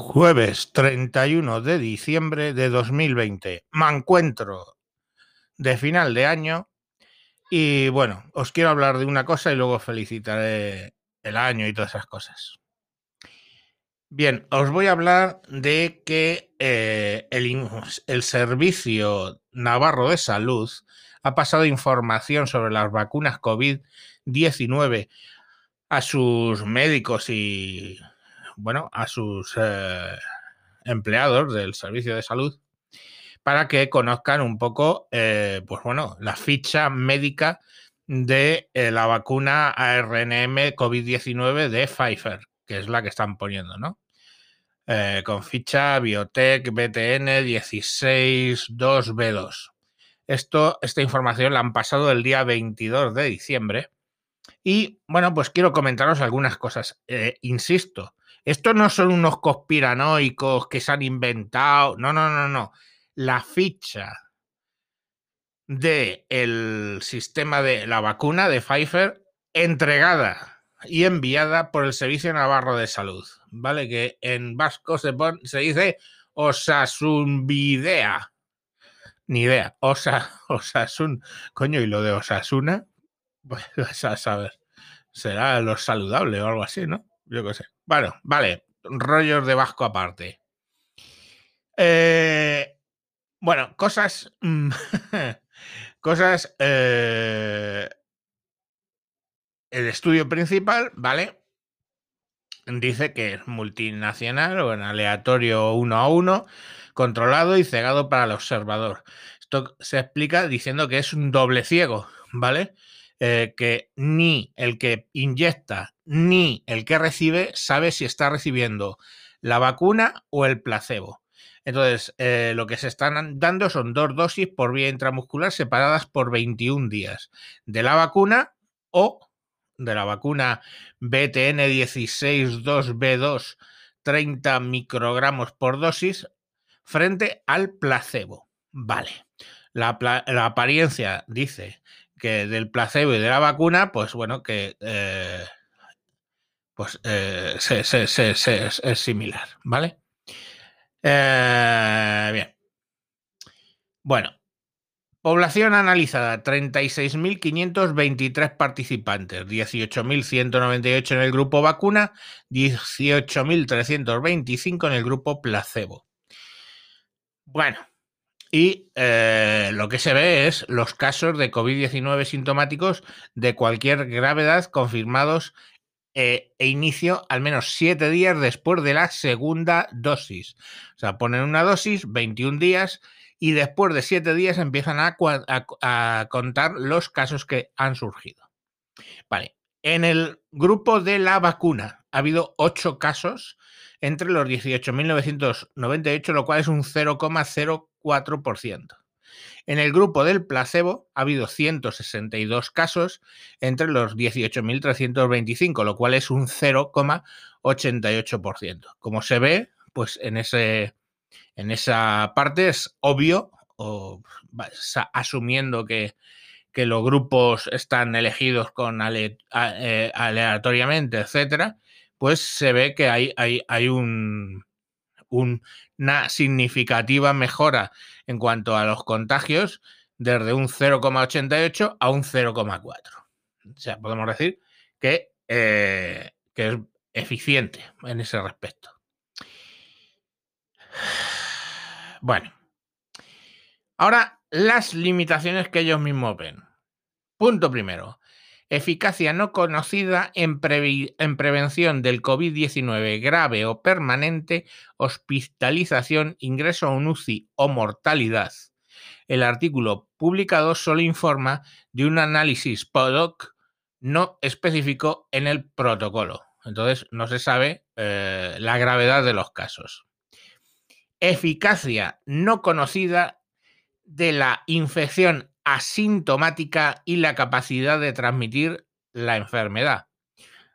Jueves 31 de diciembre de 2020. Me encuentro de final de año y bueno, os quiero hablar de una cosa y luego felicitaré el año y todas esas cosas. Bien, os voy a hablar de que eh, el, el Servicio Navarro de Salud ha pasado información sobre las vacunas COVID-19 a sus médicos y bueno, a sus eh, empleados del servicio de salud para que conozcan un poco, eh, pues bueno, la ficha médica de eh, la vacuna ARNM COVID-19 de Pfizer, que es la que están poniendo, ¿no? con ficha Biotech BTN 162B2. Esto, esta información la han pasado el día 22 de diciembre. Y bueno, pues quiero comentaros algunas cosas. insisto, esto no son unos conspiranoicos que se han inventado. No, no, no, no. La ficha del el sistema de la vacuna de Pfizer entregada y enviada por el Servicio Navarro de Salud. ¿Vale? Que en vasco se, se dice Osasunvidea. Ni idea. Osa, Osasun. Coño, y lo de Osasuna, pues a saber. Será lo saludable o algo así, ¿no? Yo qué sé. Bueno, vale, rollos de Vasco aparte. Eh, bueno, cosas. Mm, cosas. Eh, el estudio principal, ¿vale? Dice que es multinacional o en aleatorio uno a uno, controlado y cegado para el observador. Esto se explica diciendo que es un doble ciego, ¿vale? Eh, que ni el que inyecta ni el que recibe sabe si está recibiendo la vacuna o el placebo. Entonces, eh, lo que se están dando son dos dosis por vía intramuscular separadas por 21 días de la vacuna o de la vacuna BTN 162B2 30 microgramos por dosis frente al placebo. Vale. La, apariencia dice que del placebo y de la vacuna, pues bueno, que eh, pues eh, es similar, ¿vale? Eh, bien. Bueno, población analizada, 36.523 participantes, 18.198 en el grupo vacuna, 18.325 en el grupo placebo. Bueno, y eh, lo que se ve es los casos de COVID-19 sintomáticos de cualquier gravedad confirmados eh, e inicio al menos siete días después de la segunda dosis. O sea, ponen una dosis, 21 días, y después de siete días empiezan a, a contar los casos que han surgido. Vale, en el grupo de la vacuna ha habido ocho casos entre los 18.998, lo cual es un 0,04%. En el grupo del placebo ha habido 162 casos entre los 18.325, lo cual es un 0,88%. Como se ve, pues en, ese, en esa parte es obvio, o, asumiendo que, que los grupos están elegidos con eh, aleatoriamente, etcétera, pues se ve que hay, hay, hay un, una significativa mejora en cuanto a los contagios desde un 0,88 a un 0,4. O sea, podemos decir que, eh, que es eficiente en ese respecto. Bueno, ahora las limitaciones que ellos mismos ven. Punto primero eficacia no conocida en, prevención del COVID-19 grave o permanente, hospitalización, ingreso a un UCI o mortalidad. El artículo publicado solo informa de un análisis PODOC no específico en el protocolo. Entonces no se sabe eh, la gravedad de los casos. Eficacia no conocida de la infección asintomática y la capacidad de transmitir la enfermedad.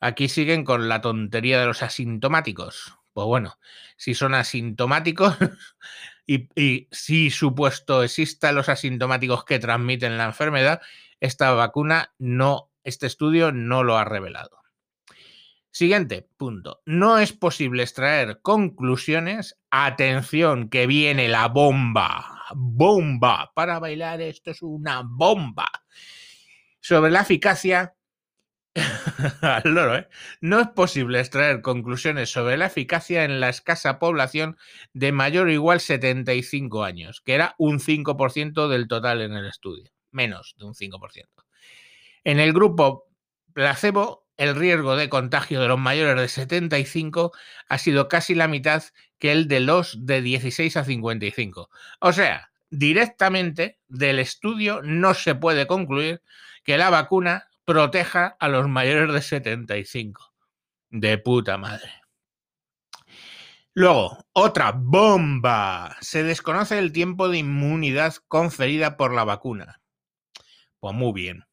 Aquí siguen con la tontería de los asintomáticos. Pues bueno, si son asintomáticos y, si supuesto existan los asintomáticos que transmiten la enfermedad, esta vacuna no, este estudio no lo ha revelado. Siguiente punto. No es posible extraer conclusiones. Atención, que viene la bomba. Bomba. Para bailar esto es una bomba. Sobre la eficacia al loro, ¿eh? No es posible extraer conclusiones sobre la eficacia en la escasa población de mayor o igual 75 años, que era un 5% del total en el estudio, menos de un 5%. En el grupo placebo, el riesgo de contagio de los mayores de 75 ha sido casi la mitad que el de los de 16 a 55. O sea, directamente del estudio no se puede concluir que la vacuna proteja a los mayores de 75. De puta madre. Luego, otra bomba. Se desconoce el tiempo de inmunidad conferida por la vacuna. Pues muy bien.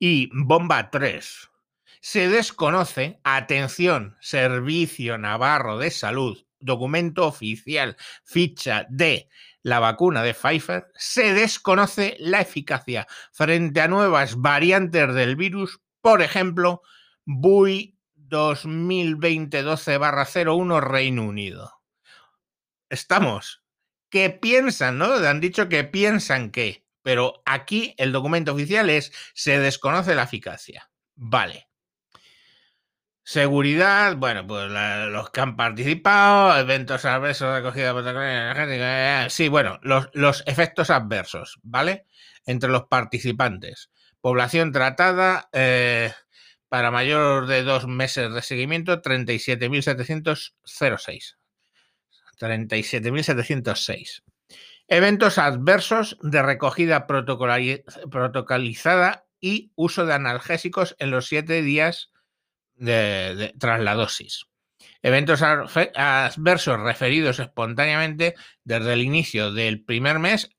Y bomba 3. Se desconoce, atención, Servicio Navarro de Salud, documento oficial, ficha de la vacuna de Pfizer, se desconoce la eficacia frente a nuevas variantes del virus, por ejemplo, BUI 2020-12-01 Reino Unido. Estamos. ¿Qué piensan, no? Han dicho que piensan que, pero aquí el documento oficial es se desconoce la eficacia. Vale. Seguridad, bueno, pues los que han participado, eventos adversos recogida energética. Sí, bueno, los, los, efectos adversos, ¿vale? Entre los participantes. Población tratada eh, para mayor de dos meses de seguimiento, 37.706. 37.706. Eventos adversos de recogida protocolizada y uso de analgésicos en los siete días tras la dosis. Eventos adversos referidos espontáneamente desde el inicio del primer mes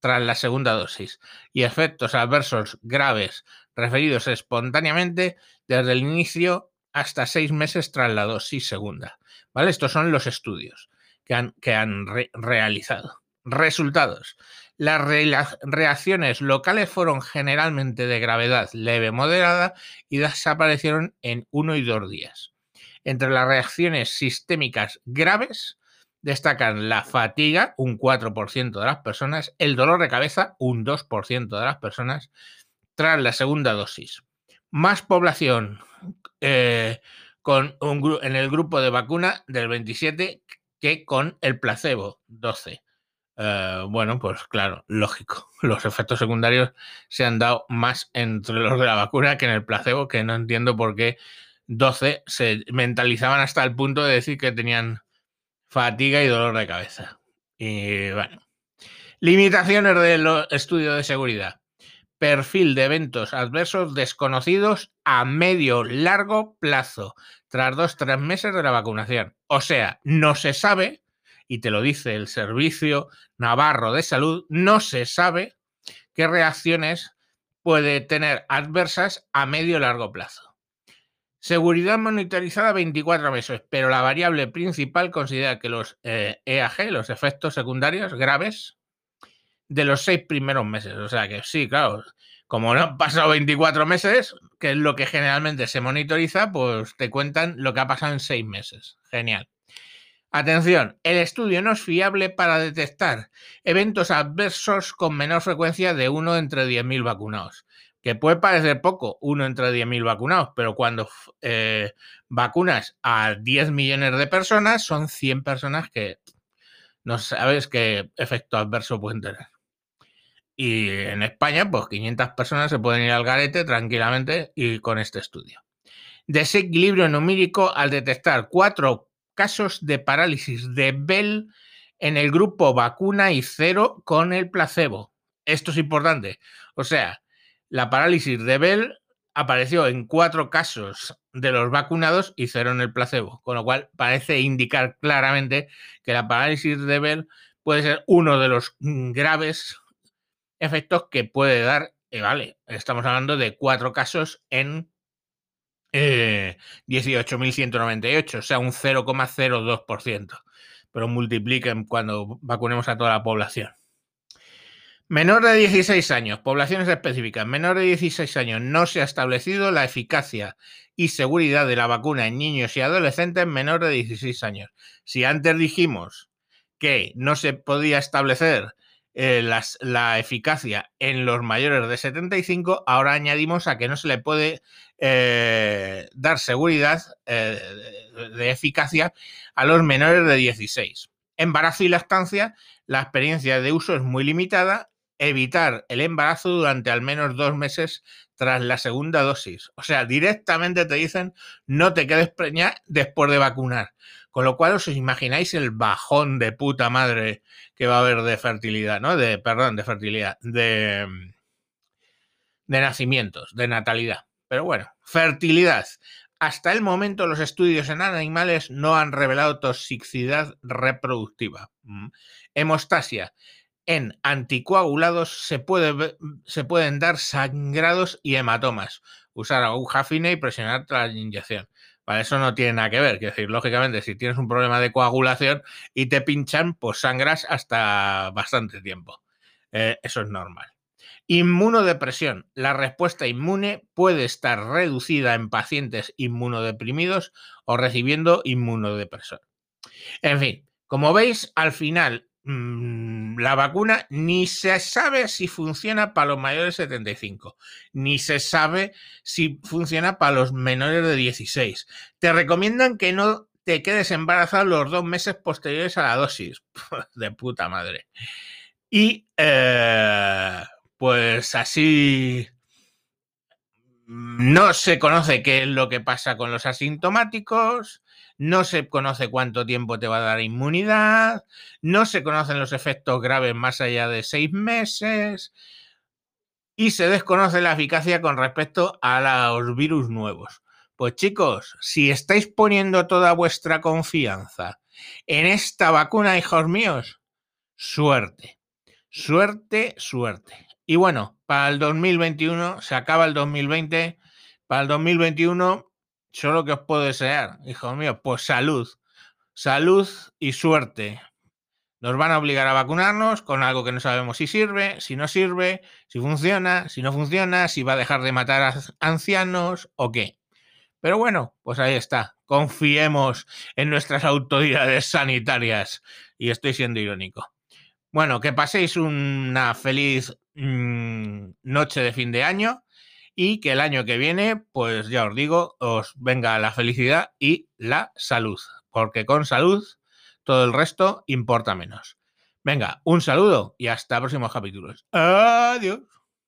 tras la segunda dosis y efectos adversos graves referidos espontáneamente desde el inicio hasta seis meses tras la dosis segunda. ¿Vale? Estos son los estudios que han, que han realizado. Resultados. Las reacciones locales fueron generalmente de gravedad leve moderada y desaparecieron en uno y dos días. Entre las reacciones sistémicas graves destacan la fatiga, un 4% de las personas, el dolor de cabeza, un 2% de las personas, tras la segunda dosis. Más población eh, con en el grupo de vacuna del 27 que con el placebo, 12. Eh, bueno, pues claro, lógico. Los efectos secundarios se han dado más entre los de la vacuna que en el placebo, que no entiendo por qué 12 se mentalizaban hasta el punto de decir que tenían fatiga y dolor de cabeza. Y bueno. Limitaciones del estudio de seguridad. Perfil de eventos adversos desconocidos a medio largo plazo, tras dos tres meses de la vacunación. O sea, no se sabe y te lo dice el Servicio Navarro de Salud, no se sabe qué reacciones puede tener adversas a medio y largo plazo. Seguridad monitorizada 24 meses, pero la variable principal considera que los EAG, eh, e los efectos secundarios graves, de los seis primeros meses. O sea que sí, claro, como no han pasado 24 meses, que es lo que generalmente se monitoriza, pues te cuentan lo que ha pasado en seis meses. Genial. Atención, el estudio no es fiable para detectar eventos adversos con menor frecuencia de uno entre 10.000 vacunados. Que puede parecer poco, uno entre 10.000 vacunados, pero cuando eh, vacunas a 10 millones de personas, son 100 personas que no sabes qué efecto adverso pueden tener. Y en España, pues 500 personas se pueden ir al garete tranquilamente y con este estudio. Desequilibrio numérico al detectar cuatro casos de parálisis de Bell en el grupo vacuna y cero con el placebo. Esto es importante. O sea, la parálisis de Bell apareció en cuatro casos de los vacunados y cero en el placebo, con lo cual parece indicar claramente que la parálisis de Bell puede ser uno de los graves efectos que puede dar, eh, vale, estamos hablando de cuatro casos en 18.198, eh, o sea, un 0,02%. Pero multipliquen cuando vacunemos a toda la población. Menor de 16 años, poblaciones específicas. Menor de 16 años no se ha establecido la eficacia y seguridad de la vacuna en niños y adolescentes menores de 16 años. Si antes dijimos que no se podía establecer eh, la eficacia en los mayores de 75, ahora añadimos a que no se le puede eh, dar seguridad eh, de eficacia a los menores de 16. Embarazo y lactancia, la experiencia de uso es muy limitada evitar el embarazo durante al menos dos meses tras la segunda dosis. O sea, directamente te dicen no te quedes preñada después de vacunar. Con lo cual os imagináis el bajón de puta madre que va a haber de fertilidad, ¿no? De, perdón, de fertilidad, de, de nacimientos, de natalidad. Pero bueno, fertilidad. Hasta el momento los estudios en animales no han revelado toxicidad reproductiva. Mm. Hemostasia en anticoagulados se, puede, se pueden dar sangrados y hematomas. Usar aguja fina y presionar tras la inyección. Para eso no tiene nada que ver. Es decir, lógicamente, si tienes un problema de coagulación y te pinchan, pues sangras hasta bastante tiempo. Eh, eso es normal. Inmunodepresión. La respuesta inmune puede estar reducida en pacientes inmunodeprimidos o recibiendo inmunodepresor. En fin, como veis, al final Mm, la vacuna ni se sabe si funciona para los mayores de 75, ni se sabe si funciona para los menores de 16. Te recomiendan que no te quedes embarazado los dos meses posteriores a la dosis. De puta madre. Y eh, pues así no se conoce qué es lo que pasa con los asintomáticos, no se conoce cuánto tiempo te va a dar inmunidad, no se conocen los efectos graves más allá de seis meses y se desconoce la eficacia con respecto a los virus nuevos. Pues chicos, si estáis poniendo toda vuestra confianza en esta vacuna, hijos míos, suerte, suerte, suerte. Y bueno, para el 2021, se acaba el 2020, para el 2021 Solo que os puedo desear, hijo mío, pues salud, salud y suerte. Nos van a obligar a vacunarnos con algo que no sabemos si sirve, si no sirve, si funciona, si no funciona, si va a dejar de matar a ancianos o qué. Pero bueno, pues ahí está. Confiemos en nuestras autoridades sanitarias. Y estoy siendo irónico. Bueno, que paséis una feliz mm, noche de fin de año y que el año que viene, pues ya os digo, os venga la felicidad y la salud, porque con salud todo el resto importa menos. Venga, un saludo y hasta próximos capítulos. Adiós.